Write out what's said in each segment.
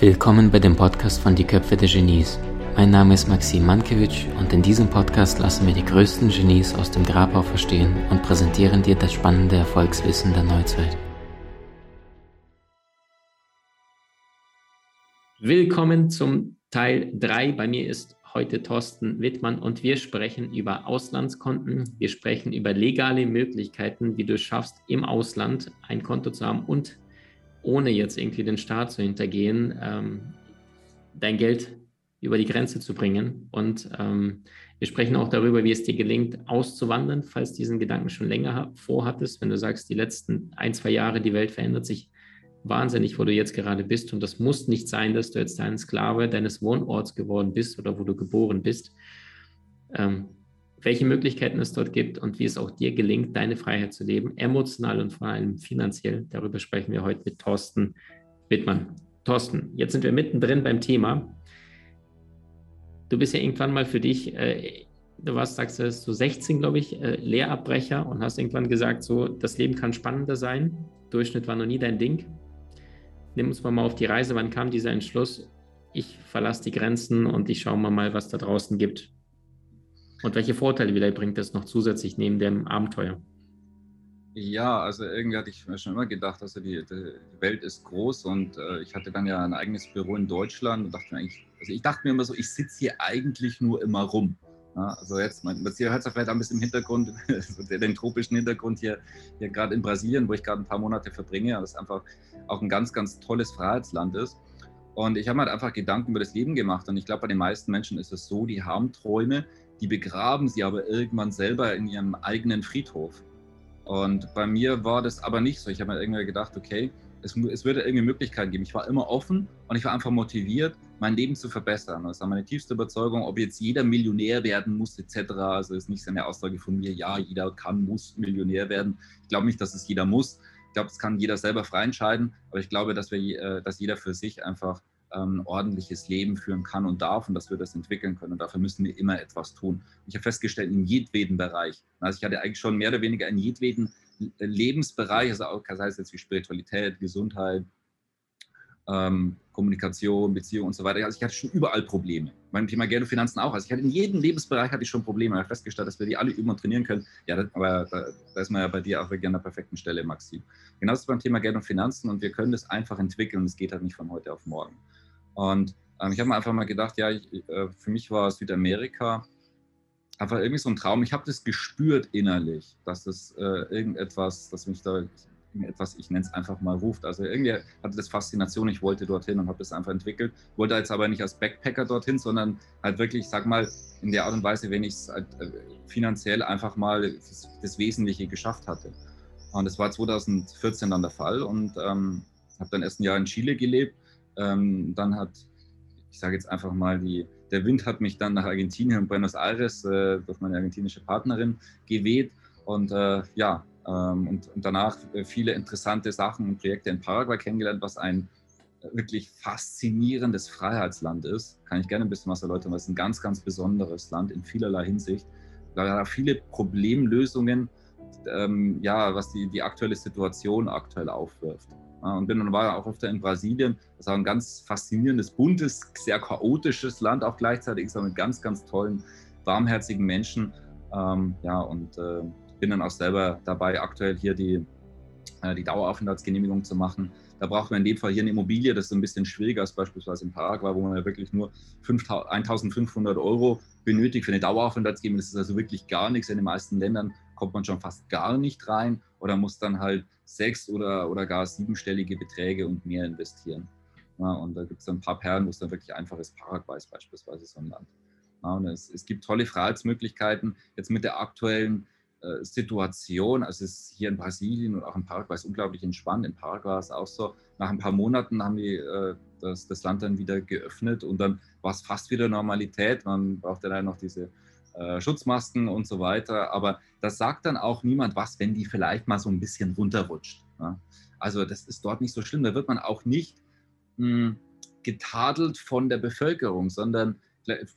Willkommen bei dem Podcast von Die Köpfe der Genies. Mein Name ist Maxim Mankewitsch und in diesem Podcast lassen wir die größten Genies aus dem Grabau verstehen und präsentieren dir das spannende Erfolgswissen der Neuzeit. Willkommen zum Teil 3. Bei mir ist heute Thorsten Wittmann und wir sprechen über Auslandskonten. Wir sprechen über legale Möglichkeiten, wie du es schaffst, im Ausland ein Konto zu haben und ohne jetzt irgendwie den Staat zu hintergehen, ähm, dein Geld über die Grenze zu bringen. Und ähm, wir sprechen auch darüber, wie es dir gelingt, auszuwandern, falls diesen Gedanken schon länger vorhattest. Wenn du sagst, die letzten ein, zwei Jahre, die Welt verändert sich wahnsinnig, wo du jetzt gerade bist. Und das muss nicht sein, dass du jetzt ein Sklave deines Wohnorts geworden bist oder wo du geboren bist. Ähm, welche Möglichkeiten es dort gibt und wie es auch dir gelingt, deine Freiheit zu leben, emotional und vor allem finanziell. Darüber sprechen wir heute mit Thorsten Wittmann. Thorsten, jetzt sind wir mittendrin beim Thema. Du bist ja irgendwann mal für dich, äh, du warst, sagst du, so 16, glaube ich, äh, Lehrabbrecher und hast irgendwann gesagt, so, das Leben kann spannender sein. Durchschnitt war noch nie dein Ding. Nimm uns mal auf die Reise. Wann kam dieser Entschluss? Ich verlasse die Grenzen und ich schaue mal, was da draußen gibt. Und welche Vorteile wieder bringt das noch zusätzlich neben dem Abenteuer? Ja, also irgendwie hatte ich mir schon immer gedacht, also die, die Welt ist groß und äh, ich hatte dann ja ein eigenes Büro in Deutschland und dachte mir eigentlich, also ich dachte mir immer so, ich sitze hier eigentlich nur immer rum. Ja, also jetzt, man, man hört es vielleicht ein bisschen im Hintergrund, den tropischen Hintergrund hier, hier gerade in Brasilien, wo ich gerade ein paar Monate verbringe, das einfach auch ein ganz, ganz tolles Freiheitsland ist. Und ich habe mir halt einfach Gedanken über das Leben gemacht und ich glaube, bei den meisten Menschen ist es so, die haben Träume, die begraben sie aber irgendwann selber in ihrem eigenen Friedhof. Und bei mir war das aber nicht so. Ich habe mir irgendwie gedacht, okay, es, es würde irgendwie Möglichkeiten geben. Ich war immer offen und ich war einfach motiviert, mein Leben zu verbessern. Das war meine tiefste Überzeugung, ob jetzt jeder Millionär werden muss, etc. Also ist nicht so eine Aussage von mir, ja, jeder kann, muss Millionär werden. Ich glaube nicht, dass es jeder muss. Ich glaube, es kann jeder selber frei entscheiden. Aber ich glaube, dass, wir, äh, dass jeder für sich einfach ein ordentliches Leben führen kann und darf und dass wir das entwickeln können. Und dafür müssen wir immer etwas tun. Ich habe festgestellt, in jedweden Bereich, also ich hatte eigentlich schon mehr oder weniger in jedweden Lebensbereich, also auch, das heißt jetzt wie Spiritualität, Gesundheit, ähm, Kommunikation, Beziehung und so weiter. Also ich hatte schon überall Probleme. Beim Thema Geld und Finanzen auch. Also ich hatte in jedem Lebensbereich hatte ich schon Probleme. Ich habe festgestellt, dass wir die alle üben und trainieren können. Ja, das, aber da, da, ist man ja bei dir auch wirklich an der perfekten Stelle, Maxim. Genauso beim Thema Geld und Finanzen und wir können das einfach entwickeln und es geht halt nicht von heute auf morgen. Und ähm, ich habe mir einfach mal gedacht, ja, ich, äh, für mich war Südamerika einfach irgendwie so ein Traum. Ich habe das gespürt innerlich, dass das äh, irgendetwas, dass mich da etwas, ich nenne es einfach mal, ruft. Also irgendwie hatte das Faszination, ich wollte dorthin und habe das einfach entwickelt. Wollte jetzt aber nicht als Backpacker dorthin, sondern halt wirklich, sag mal, in der Art und Weise, wenn ich es halt, äh, finanziell einfach mal das, das, Wesentliche geschafft hatte. Und das war 2014 dann der Fall und ähm, habe dann erst ein Jahr in Chile gelebt ähm, dann hat, ich sage jetzt einfach mal, die, der Wind hat mich dann nach Argentinien und Buenos Aires äh, durch meine argentinische Partnerin geweht. Und äh, ja, ähm, und, und, danach viele interessante Sachen und Projekte in Paraguay kennengelernt, was ein wirklich faszinierendes Freiheitsland ist. Kann ich gerne ein bisschen was erläutern, weil es ein ganz, ganz besonderes Land in vielerlei Hinsicht. Da viele Problemlösungen, ähm, ja, was die, die aktuelle Situation aktuell aufwirft. Und bin dann war auch öfter in Brasilien. Das war ein ganz faszinierendes, buntes, sehr chaotisches Land, auch gleichzeitig so mit ganz, ganz tollen, warmherzigen Menschen. Ähm, ja, und äh, bin dann auch selber dabei, aktuell hier die, äh, die Daueraufenthaltsgenehmigung zu machen. Da braucht man in dem Fall hier eine Immobilie, das ist ein bisschen schwieriger als beispielsweise in Paraguay, wo man ja wirklich nur 1500 Euro benötigt für eine Daueraufenthaltsgenehmigung. Das ist also wirklich gar nichts. In den meisten Ländern kommt man schon fast gar nicht rein oder muss dann halt sechs- oder, oder gar siebenstellige Beträge und mehr investieren. Ja, und da gibt es ein paar Perlen, wo es dann wirklich einfach ist. Paraguay ist beispielsweise so ein Land. Ja, und es, es gibt tolle Freiheitsmöglichkeiten. Jetzt mit der aktuellen äh, Situation, also es ist hier in Brasilien und auch in Paraguay ist unglaublich entspannt. In Paraguay ist es auch so, nach ein paar Monaten haben die äh, das, das Land dann wieder geöffnet und dann war es fast wieder Normalität. Man brauchte dann noch diese äh, Schutzmasken und so weiter. Aber das sagt dann auch niemand was, wenn die vielleicht mal so ein bisschen runterrutscht. Ja? Also das ist dort nicht so schlimm. Da wird man auch nicht mh, hm, getadelt von der Bevölkerung, sondern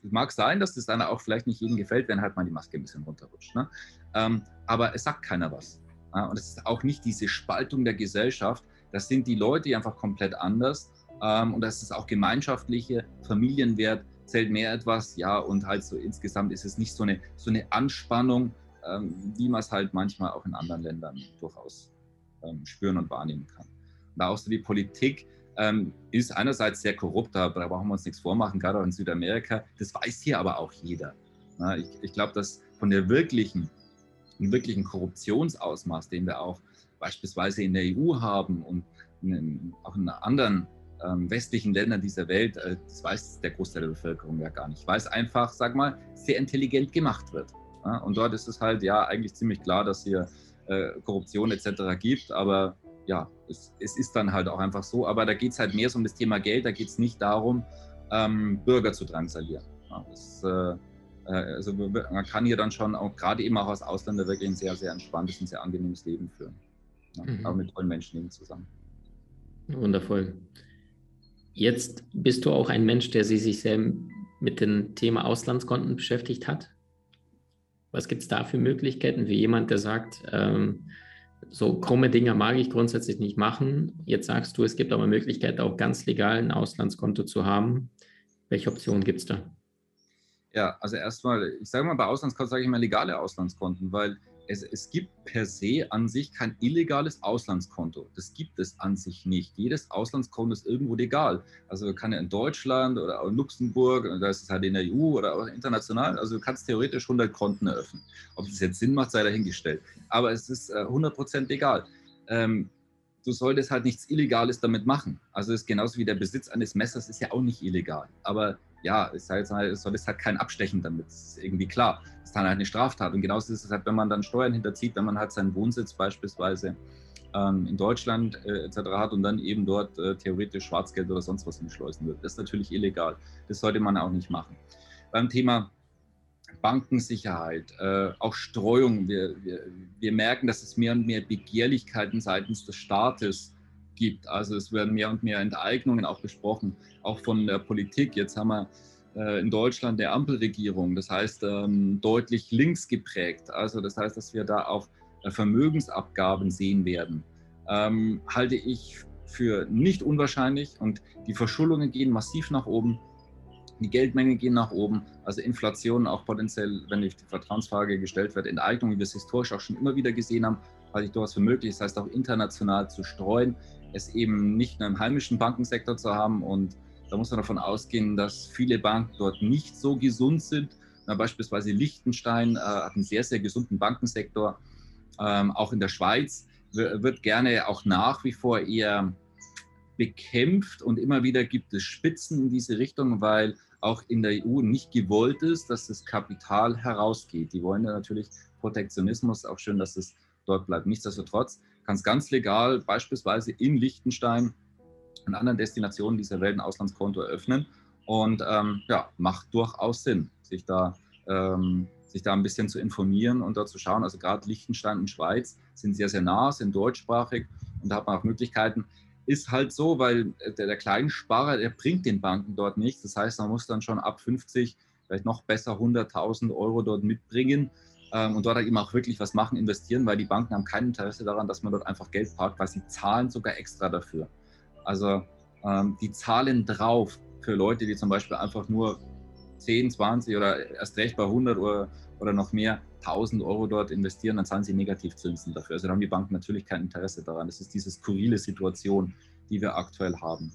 mag sein, dass das dann auch vielleicht nicht jedem gefällt, wenn halt mal die Maske ein bisschen runterrutscht. Ne? Ähm, aber es sagt keiner was. Ja? Und es ist auch nicht diese Spaltung der Gesellschaft. Das sind die Leute, einfach komplett anders Ähm, und das ist auch gemeinschaftliche Familienwert zählt mehr etwas, ja, und halt so insgesamt ist es nicht so eine, so eine Anspannung, ähm, wie man es halt manchmal auch in anderen Ländern durchaus ähm, spüren und wahrnehmen kann. Und auch so die Politik ähm, ist einerseits sehr korrupt, da brauchen wir uns nichts vormachen, gerade auch in Südamerika. Das weiß hier aber auch jeder. Ja, ich, ich glaube, dass von der wirklichen, wirklichen Korruptionsausmaß, den wir auch beispielsweise in der EU haben und in, auch in anderen ähm, westlichen Ländern dieser Welt, äh, das weiß der Großteil der Bevölkerung ja gar nicht, weil es einfach, sag mal, sehr intelligent gemacht wird. Ja? Und dort ist es halt ja eigentlich ziemlich klar, dass hier äh, Korruption etc. gibt, aber ja, es, es, ist dann halt auch einfach so. Aber da geht es halt mehr so um das Thema Geld, da geht es nicht darum, ähm, Bürger zu drangsalieren. Ja, das, äh, äh also man kann hier dann schon auch gerade eben auch als Ausländer wirklich ein sehr, sehr entspanntes und sehr angenehmes Leben führen. Ja, mhm. Aber mit tollen Menschen eben zusammen. Wundervoll. Jetzt bist du auch ein Mensch, der sich sehr mit dem Thema Auslandskonten beschäftigt hat. Was gibt es da für Möglichkeiten für jemand, der sagt, ähm, so krumme Dinger mag ich grundsätzlich nicht machen. Jetzt sagst du, es gibt aber Möglichkeit, auch ganz legal ein Auslandskonto zu haben. Welche Optionen gibt es da? Ja, also erstmal, ich sage mal, bei Auslandskonten sage ich mal legale Auslandskonten, weil es, es gibt per se an sich kein illegales Auslandskonto. Das gibt es an sich nicht. Jedes Auslandskonto ist irgendwo legal. Also kann ja in Deutschland oder in Luxemburg, da ist es halt in der EU oder auch international. Also du kannst theoretisch 100 Konten eröffnen. Ob das jetzt Sinn macht, sei dahingestellt. Aber es ist äh, 100% legal. Ähm, du solltest halt nichts Illegales damit machen. Also es ist genauso wie der Besitz eines Messers ist ja auch nicht illegal. Aber ja, es halt, soll es halt kein Abstechen damit, das ist irgendwie klar. Das ist dann halt eine Straftat. Und genauso ist es halt, wenn man dann Steuern hinterzieht, wenn man halt seinen Wohnsitz beispielsweise ähm, in Deutschland äh, etc. hat und dann eben dort äh, theoretisch Schwarzgeld oder sonst was hinschleusen wird. Das ist natürlich illegal. Das sollte man auch nicht machen. Beim Thema Bankensicherheit, äh, auch Streuung. Wir, wir, wir merken, dass es mehr und mehr Begehrlichkeiten seitens des Staates gibt. Also es werden mehr und mehr Enteignungen auch besprochen, auch von der Politik. Jetzt haben wir äh, in Deutschland der Ampelregierung, das heißt ähm, deutlich links geprägt. Also das heißt, dass wir da auch äh, Vermögensabgaben sehen werden. Ähm, halte ich für nicht unwahrscheinlich und die Verschuldungen gehen massiv nach oben. Die Geldmengen gehen nach oben, also Inflation auch potenziell, wenn die Vertrauensfrage gestellt wird, Enteignung, wie wir es historisch auch schon immer wieder gesehen haben, halte ich durchaus für möglich. Das heißt auch international zu streuen es eben nicht nur im heimischen Bankensektor zu haben. Und da muss man davon ausgehen, dass viele Banken dort nicht so gesund sind. Na, beispielsweise Liechtenstein äh, hat einen sehr, sehr gesunden Bankensektor. Ähm, auch in der Schweiz wird gerne auch nach wie vor eher bekämpft und immer wieder gibt es Spitzen in diese Richtung, weil auch in der EU nicht gewollt ist, dass das Kapital herausgeht. Die wollen ja natürlich Protektionismus, auch schön, dass es dort bleibt. Nichtsdestotrotz kannst ganz legal beispielsweise in Liechtenstein und anderen Destinationen dieser Welt ein Auslandskonto eröffnen. Und ähm, ja, macht durchaus Sinn, sich da, ähm, sich da ein bisschen zu informieren und da zu schauen. Also gerade Liechtenstein und Schweiz sind sehr, sehr nah, sind deutschsprachig und da hat man auch Möglichkeiten. Ist halt so, weil der, der Kleinsparer, der bringt den Banken dort nichts. Das heißt, man muss dann schon ab 50, vielleicht noch besser 100.000 Euro dort mitbringen und dort halt eben auch wirklich was machen, investieren, weil die Banken haben kein Interesse daran, dass man dort einfach Geld parkt, weil sie zahlen sogar extra dafür. Also ähm, die zahlen drauf für Leute, die zum Beispiel einfach nur 10, 20 oder erst recht bei 100 oder, oder noch mehr 1000 Euro dort investieren, dann zahlen sie Negativzinsen dafür. Also da haben die Banken natürlich kein Interesse daran. Das ist diese skurrile Situation, die wir aktuell haben.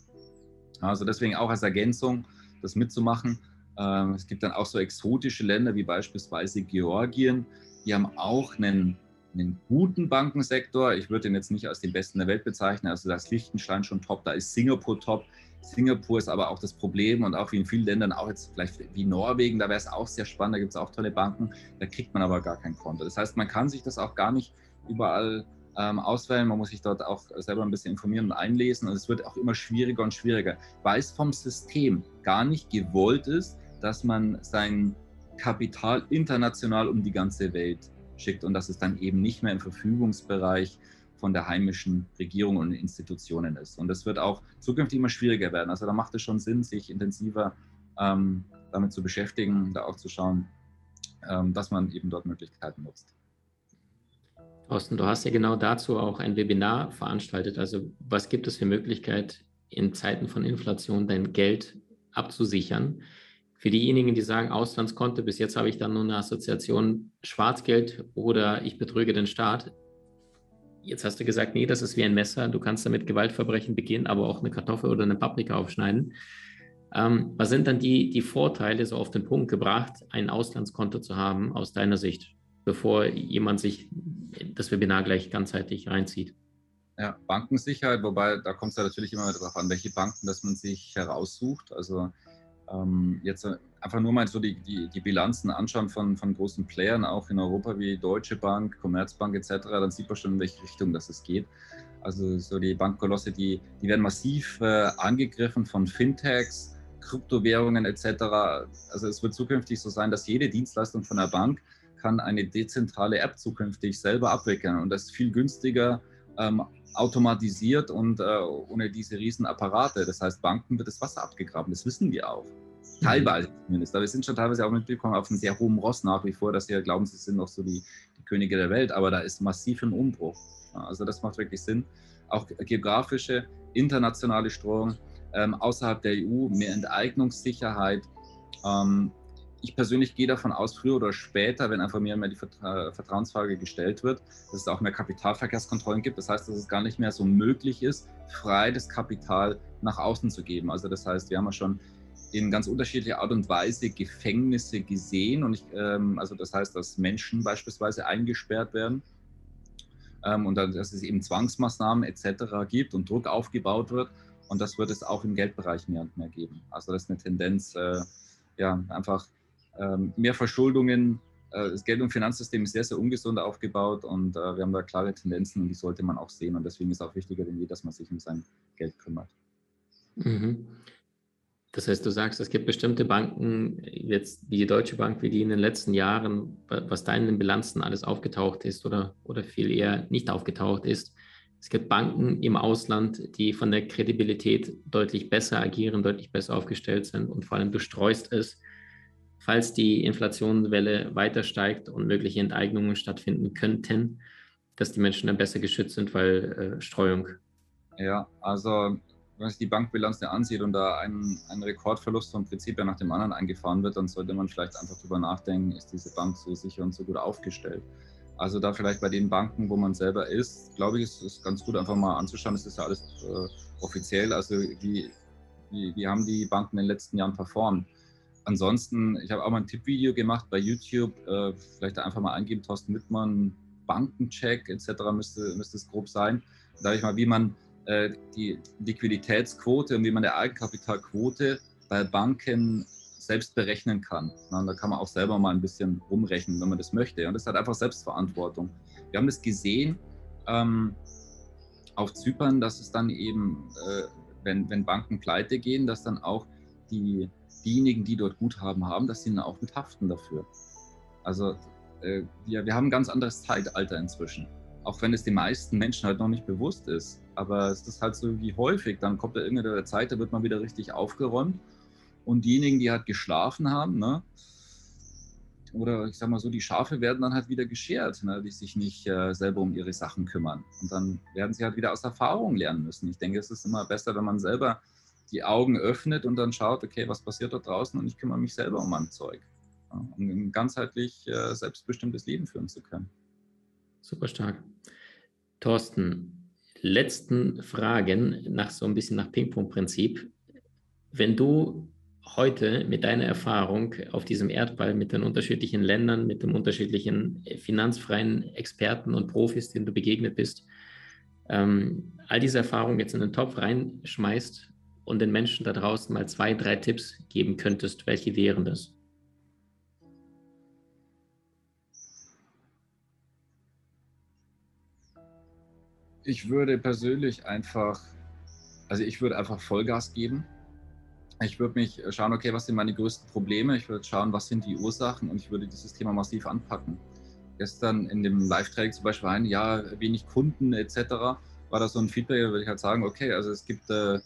Also deswegen auch als Ergänzung, das mitzumachen. Ähm, es gibt dann auch so exotische Länder wie beispielsweise Georgien, die haben auch einen, einen guten Bankensektor. Ich würde den jetzt nicht als den besten der Welt bezeichnen. Also da ist Liechtenstein schon top, da ist Singapur top. Singapur ist aber auch das Problem und auch wie in vielen Ländern, auch jetzt vielleicht wie Norwegen, da wäre es auch sehr spannend, da gibt es auch tolle Banken, da kriegt man aber gar kein Konto. Das heißt, man kann sich das auch gar nicht überall ähm, auswählen, man muss sich dort auch selber ein bisschen informieren und einlesen und es wird auch immer schwieriger und schwieriger, weil es vom System gar nicht gewollt ist, dass man sein Kapital international um die ganze Welt schickt und dass es dann eben nicht mehr im Verfügungsbereich von der heimischen Regierung und Institutionen ist. Und das wird auch zukünftig immer schwieriger werden. Also da macht es schon Sinn, sich intensiver ähm, damit zu beschäftigen, da auch zu schauen, ähm, dass man eben dort Möglichkeiten nutzt. Thorsten, du hast ja genau dazu auch ein Webinar veranstaltet. Also was gibt es für Möglichkeiten in Zeiten von Inflation dein Geld abzusichern. Für diejenigen, die sagen, Auslandskonto, bis jetzt habe ich dann nur eine Assoziation Schwarzgeld oder ich betrüge den Staat. Jetzt hast du gesagt, nee, das ist wie ein Messer. Du kannst damit Gewaltverbrechen begehen, aber auch eine Kartoffel oder eine Paprika aufschneiden. Ähm, was sind dann die, die Vorteile, so auf den Punkt gebracht, ein Auslandskonto zu haben, aus deiner Sicht, bevor jemand sich das Webinar gleich ganzheitlich reinzieht? Ja, Bankensicherheit, wobei da kommt es ja natürlich immer darauf an, welche Banken dass man sich heraussucht. Also jetzt einfach nur mal so die, die, die, Bilanzen anschauen von, von großen Playern, auch in Europa wie Deutsche Bank, Commerzbank etc., dann sieht man schon, in welche Richtung das es geht. Also so die Bankkolosse, die, die werden massiv äh, angegriffen von Fintechs, Kryptowährungen etc. Also es wird zukünftig so sein, dass jede Dienstleistung von der Bank kann eine dezentrale App zukünftig selber abwickeln und das ist viel günstiger, ähm, automatisiert und äh, ohne diese riesen Apparate. Das heißt, Banken wird das Wasser abgegraben, das wissen wir auch. Teilweise zumindest. Aber wir sind schon teilweise auch mitbekommen auf einem sehr hohen Ross nach wie vor, dass ja glauben, sie sind noch so die, die Könige der Welt. Aber da ist massiv ein Umbruch. Also das macht wirklich Sinn. Auch geografische, internationale Streuung ähm, außerhalb der EU, mehr Enteignungssicherheit. Ähm, ich persönlich gehe davon aus, früher oder später, wenn einfach mehr und mehr die Vertra Vertrauensfrage gestellt wird, dass es auch mehr Kapitalverkehrskontrollen gibt. Das heißt, dass es gar nicht mehr so möglich ist, frei das Kapital nach außen zu geben. Also das heißt, wir haben ja schon in ganz unterschiedlicher Art und Weise Gefängnisse gesehen. Und ich, ähm, also das heißt, dass Menschen beispielsweise eingesperrt werden ähm, und dann, dass es eben Zwangsmaßnahmen etc. gibt und Druck aufgebaut wird. Und das wird es auch im Geldbereich mehr und mehr geben. Also das ist eine Tendenz, äh, ja, einfach mehr Verschuldungen. Äh, das Geld- und Finanzsystem ist sehr, sehr ungesund aufgebaut und äh, wir haben da klare Tendenzen und die sollte man auch sehen. Und deswegen ist auch wichtiger denn je, dass man sich um sein Geld kümmert. Mhm. Das heißt, du sagst, es gibt bestimmte Banken, jetzt wie die Deutsche Bank, wie die in den letzten Jahren, was da in den Bilanzen alles aufgetaucht ist oder, oder viel eher nicht aufgetaucht ist. Es gibt Banken im Ausland, die von der Kredibilität deutlich besser agieren, deutlich besser aufgestellt sind und vor allem du streust es, falls die Inflationswelle weiter steigt und mögliche Enteignungen stattfinden könnten, dass die Menschen dann besser geschützt sind, weil äh, Streuung. Ja, also wenn man sich die Bankbilanz ansieht und da ein, ein Rekordverlust vom Prinzip ja nach dem anderen eingefahren wird, dann sollte man vielleicht einfach darüber nachdenken, ist diese Bank so sicher und so gut aufgestellt. Also da vielleicht bei den Banken, wo man selber ist, glaube ich, ist es ganz gut einfach mal anzuschauen. Das ist ja alles äh, offiziell. Also wie, wie, wie haben die Banken in den letzten Jahren performt? Ansonsten, ich habe auch mal ein Tippvideo gemacht bei YouTube. Äh, vielleicht einfach mal eingeben, Thorsten Wittmann, Bankencheck etc. müsste, müsste es grob sein. Da ich mal, wie man äh, die Liquiditätsquote und wie man die Eigenkapitalquote bei Banken selbst berechnen kann. Und da kann man auch selber mal ein bisschen rumrechnen, wenn man das möchte. Und das hat einfach Selbstverantwortung. Wir haben das gesehen ähm, auf Zypern, dass es dann eben, äh, wenn, wenn Banken pleite gehen, dass dann auch die, diejenigen, die dort Guthaben haben, dass sie dann auch mit haften dafür. Also äh, wir, wir haben ein ganz anderes Zeitalter inzwischen auch wenn es den meisten Menschen halt noch nicht bewusst ist. Aber es ist halt so wie häufig, dann kommt da irgendeine Zeit, da wird man wieder richtig aufgeräumt. Und diejenigen, die halt geschlafen haben, ne, oder ich sag mal so, die Schafe werden dann halt wieder geschert, ne, die sich nicht äh, selber um ihre Sachen kümmern. Und dann werden sie halt wieder aus Erfahrung lernen müssen. Ich denke, es ist immer besser, wenn man selber die Augen öffnet und dann schaut, okay, was passiert da draußen und ich kümmere mich selber um mein Zeug. Um ein ganzheitlich äh, selbstbestimmtes Leben führen zu können. Super stark. Thorsten, letzten Fragen nach so ein bisschen nach Ping-Pong-Prinzip. Wenn du heute mit deiner Erfahrung auf diesem Erdball mit den unterschiedlichen Ländern, mit den unterschiedlichen finanzfreien Experten und Profis, denen du begegnet bist, ähm, all diese Erfahrungen jetzt in den Topf reinschmeißt und den Menschen da draußen mal zwei, drei Tipps geben könntest, welche wären das? ich würde persönlich einfach, also ich würde einfach Vollgas geben. Ich würde mich schauen, okay, was sind meine größten Probleme? Ich würde schauen, was sind die Ursachen und ich würde dieses Thema massiv anpacken. Gestern in dem Live-Training zum Beispiel ein, ja, wenig Kunden etc. war da so ein Feedback, da würde ich halt sagen, okay, also es gibt äh,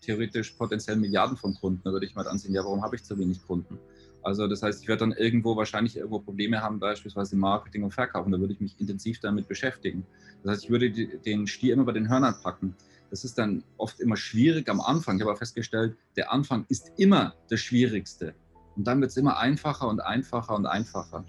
theoretisch potenziell Milliarden von Kunden. Da würde ich mal ansehen, ja, warum habe ich zu wenig Kunden? Also das heißt, ich werde dann irgendwo wahrscheinlich irgendwo Probleme haben, beispielsweise im Marketing und Verkaufen. Da würde ich mich intensiv damit beschäftigen. Das heißt, ich würde den Stier immer bei den Hörnern packen. Das ist dann oft immer schwierig am Anfang. Ich habe aber festgestellt, der Anfang ist immer das Schwierigste. Und dann wird es immer einfacher und einfacher und einfacher.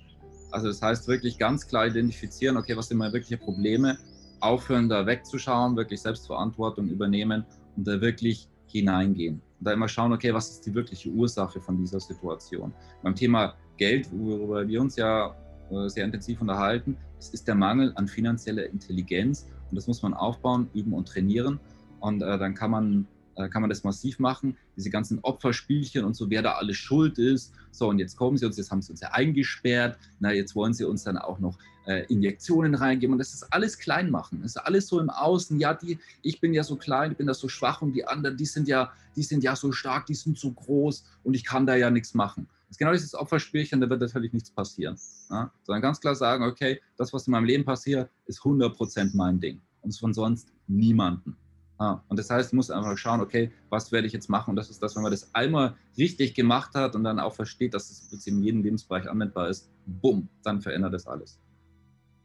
Also das heißt wirklich ganz klar identifizieren, okay, was sind meine wirklichen Probleme, aufhören da wegzuschauen, wirklich Selbstverantwortung übernehmen und da wirklich hineingehen. Und da immer schauen, okay, was ist die wirkliche Ursache von dieser Situation. Beim Thema Geld, worüber wir uns ja äh, sehr intensiv unterhalten, es ist der Mangel an finanzieller Intelligenz und das muss man aufbauen, üben und trainieren. Und äh, dann kann man, kann man das massiv machen. Diese ganzen Opferspielchen und so, wer da alles schuld ist. So, und jetzt kommen sie uns, jetzt haben sie uns ja eingesperrt. Na, jetzt wollen sie uns dann auch noch äh, Injektionen reingeben. Und das ist alles klein machen. Das ist alles so im Außen. Ja, die, ich bin ja so klein, ich bin da so schwach und die anderen, die sind ja, die sind ja so stark, die sind so groß und ich kann da ja nichts machen. Das ist genau dieses Opferspielchen, da wird natürlich nichts passieren. Ja? Sondern ganz klar sagen, okay, das, was in meinem Leben passiert, ist 100% mein Ding. Und von sonst niemanden. Ja? Und das heißt, ich muss einfach schauen, okay, was werde ich jetzt machen? Und das ist das, wenn man das einmal richtig gemacht hat und dann auch versteht, dass es in jedem Lebensbereich anwendbar ist, bumm, dann verändert das alles.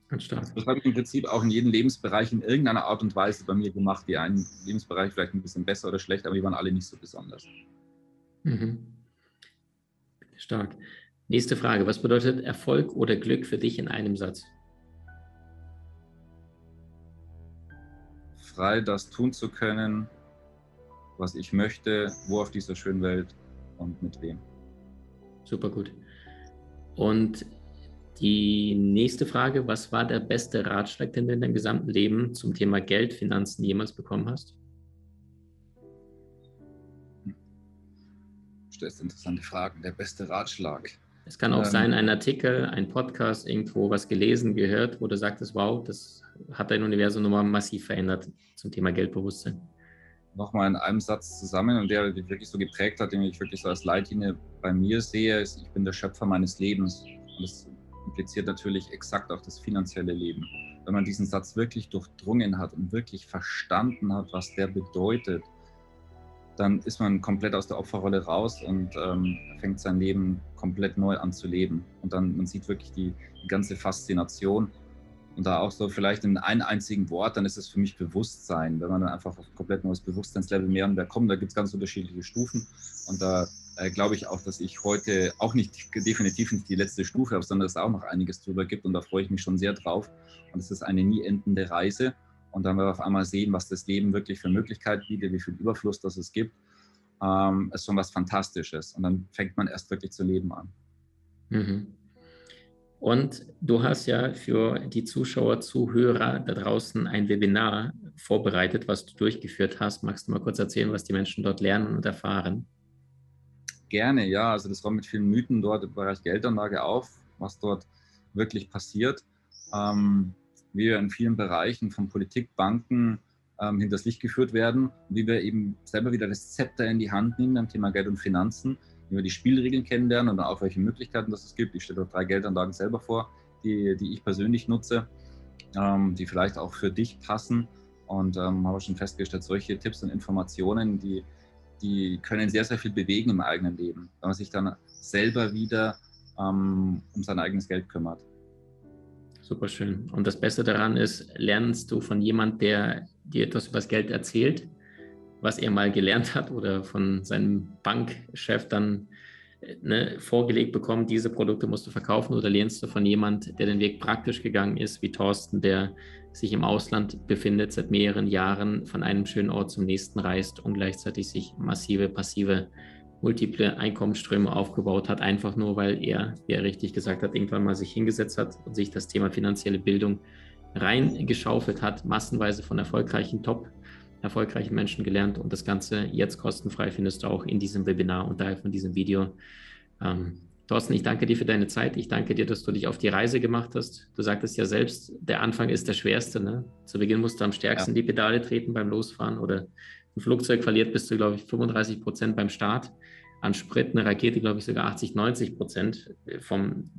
Ganz stark. Das habe ich im Prinzip auch in jedem Lebensbereich in irgendeiner Art und Weise bei mir gemacht. Die einen Lebensbereich vielleicht ein bisschen besser oder schlechter, aber die waren alle nicht so besonders. Mhm. Stark. Nächste Frage. Was bedeutet Erfolg oder Glück für dich in einem Satz? Frei das tun zu können, was ich möchte, wo auf dieser schönen Welt und mit wem. Super gut. Und die nächste Frage, was war der beste Ratschlag, den du in deinem gesamten Leben zum Thema Geld, Finanzen jemals bekommen hast? stellst interessante Fragen. Der beste Ratschlag. Es kann auch ähm, sein, ein Artikel, ein Podcast, irgendwo was gelesen, gehört, wo du sagtest, wow, das hat dein Universum nochmal massiv verändert zum Thema Geldbewusstsein. Nochmal in einem Satz zusammen und der mich wirklich so geprägt hat, den ich wirklich so als Leitlinie bei mir sehe, ist, ich bin der Schöpfer meines Lebens. Und das impliziert natürlich exakt auch das finanzielle Leben. Wenn man diesen Satz wirklich durchdrungen hat und wirklich verstanden hat, was der bedeutet, dann ist man komplett aus der Opferrolle raus und ähm, fängt sein Leben komplett neu an zu leben. Und dann, man sieht wirklich die, die ganze Faszination. Und da auch so vielleicht in einem einzigen Wort, dann ist es für mich Bewusstsein. Wenn man dann einfach auf ein komplett neues Bewusstseinslevel mehr und mehr kommt, da gibt es ganz unterschiedliche Stufen. Und da äh, glaube ich auch, dass ich heute auch nicht definitiv nicht die letzte Stufe habe, sondern dass es auch noch einiges drüber gibt. Und da freue ich mich schon sehr drauf. Und es ist eine nie endende Reise. Und dann werden wir auf einmal sehen, was das Leben wirklich für Möglichkeiten bietet, wie viel Überfluss das es gibt. Ähm, ist schon was Fantastisches. Und dann fängt man erst wirklich zu leben an. Mhm. Und du hast ja für die Zuschauer, Zuhörer da draußen ein Webinar vorbereitet, was du durchgeführt hast. Magst du mal kurz erzählen, was die Menschen dort lernen und erfahren? Gerne, ja. Also das war mit vielen Mythen dort im Bereich Geldanlage auf, was dort wirklich passiert. Ähm, wie wir in vielen Bereichen von Politik, Banken ähm, hinters Licht geführt werden, wie wir eben selber wieder das Zepter in die Hand nehmen am Thema Geld und Finanzen, wie wir die Spielregeln kennenlernen und auch welche Möglichkeiten das es gibt. Ich stelle dort drei Geldanlagen selber vor, die, die ich persönlich nutze, ähm, die vielleicht auch für dich passen und ähm, habe schon festgestellt, solche Tipps und Informationen, die, die können sehr, sehr viel bewegen im eigenen Leben, wenn man sich dann selber wieder ähm, um sein eigenes Geld kümmert. Super schön. Und das Beste daran ist, lernst du von jemand, der dir etwas über das Geld erzählt, was er mal gelernt hat oder von seinem Bankchef dann ne, vorgelegt bekommt, diese Produkte musst du verkaufen oder lernst du von jemand, der den Weg praktisch gegangen ist, wie Thorsten, der sich im Ausland befindet, seit mehreren Jahren von einem schönen Ort zum nächsten reist und gleichzeitig sich massive passive multiple Einkommensströme aufgebaut hat, einfach nur, weil er, wie er richtig gesagt hat, irgendwann mal sich hingesetzt hat und sich das Thema finanzielle Bildung reingeschaufelt hat, massenweise von erfolgreichen Top, erfolgreichen Menschen gelernt und das Ganze jetzt kostenfrei findest du auch in diesem Webinar und daher von diesem Video. Ähm, Thorsten, ich danke dir für deine Zeit. Ich danke dir, dass du dich auf die Reise gemacht hast. Du sagtest ja selbst, der Anfang ist der schwerste. Ne? Zu Beginn musst du am stärksten ja. die Pedale treten beim Losfahren oder ein Flugzeug verliert bis zu, glaube ich, 35 Prozent beim Start an Sprit, eine Rakete, glaube ich, sogar 80, 90 Prozent vom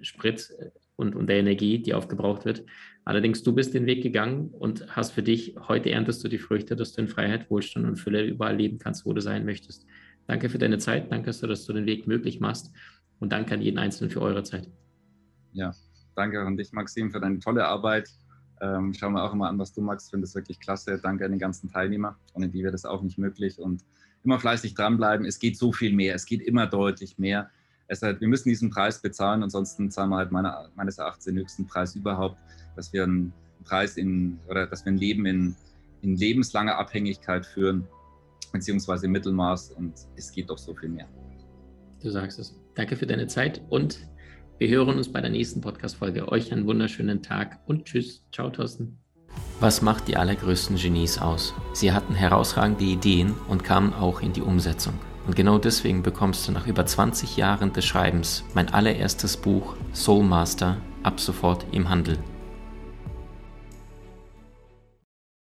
Sprit und, und der Energie, die aufgebraucht wird. Allerdings, du bist den Weg gegangen und hast für dich, heute erntest du die Früchte, dass du in Freiheit, Wohlstand und Fülle überall leben kannst, wo du sein möchtest. Danke für deine Zeit, danke, dass du den Weg möglich machst. Und danke an jeden Einzelnen für eure Zeit. Ja, danke an dich, Maxim, für deine tolle Arbeit. Ähm, schauen wir auch immer an, was du magst. Finde es wirklich klasse. Danke an den ganzen Teilnehmer. Ohne die wäre das auch nicht möglich. Und immer fleißig dranbleiben. Es geht so viel mehr. Es geht immer deutlich mehr. Es halt, wir müssen diesen Preis bezahlen. Ansonsten zahlen wir halt meine, meines Erachtens den höchsten Preis überhaupt, dass wir einen Preis in oder dass wir ein Leben in, in lebenslanger Abhängigkeit führen, beziehungsweise im Mittelmaß. Und es geht doch so viel mehr. Du sagst es. Danke für deine Zeit und wir hören uns bei der nächsten Podcast-Folge. Euch einen wunderschönen Tag und tschüss. Ciao, Thorsten. Was macht die allergrößten Genies aus? Sie hatten herausragende Ideen und kamen auch in die Umsetzung. Und genau deswegen bekommst du nach über 20 Jahren des Schreibens mein allererstes Buch Soul Master ab sofort im Handel.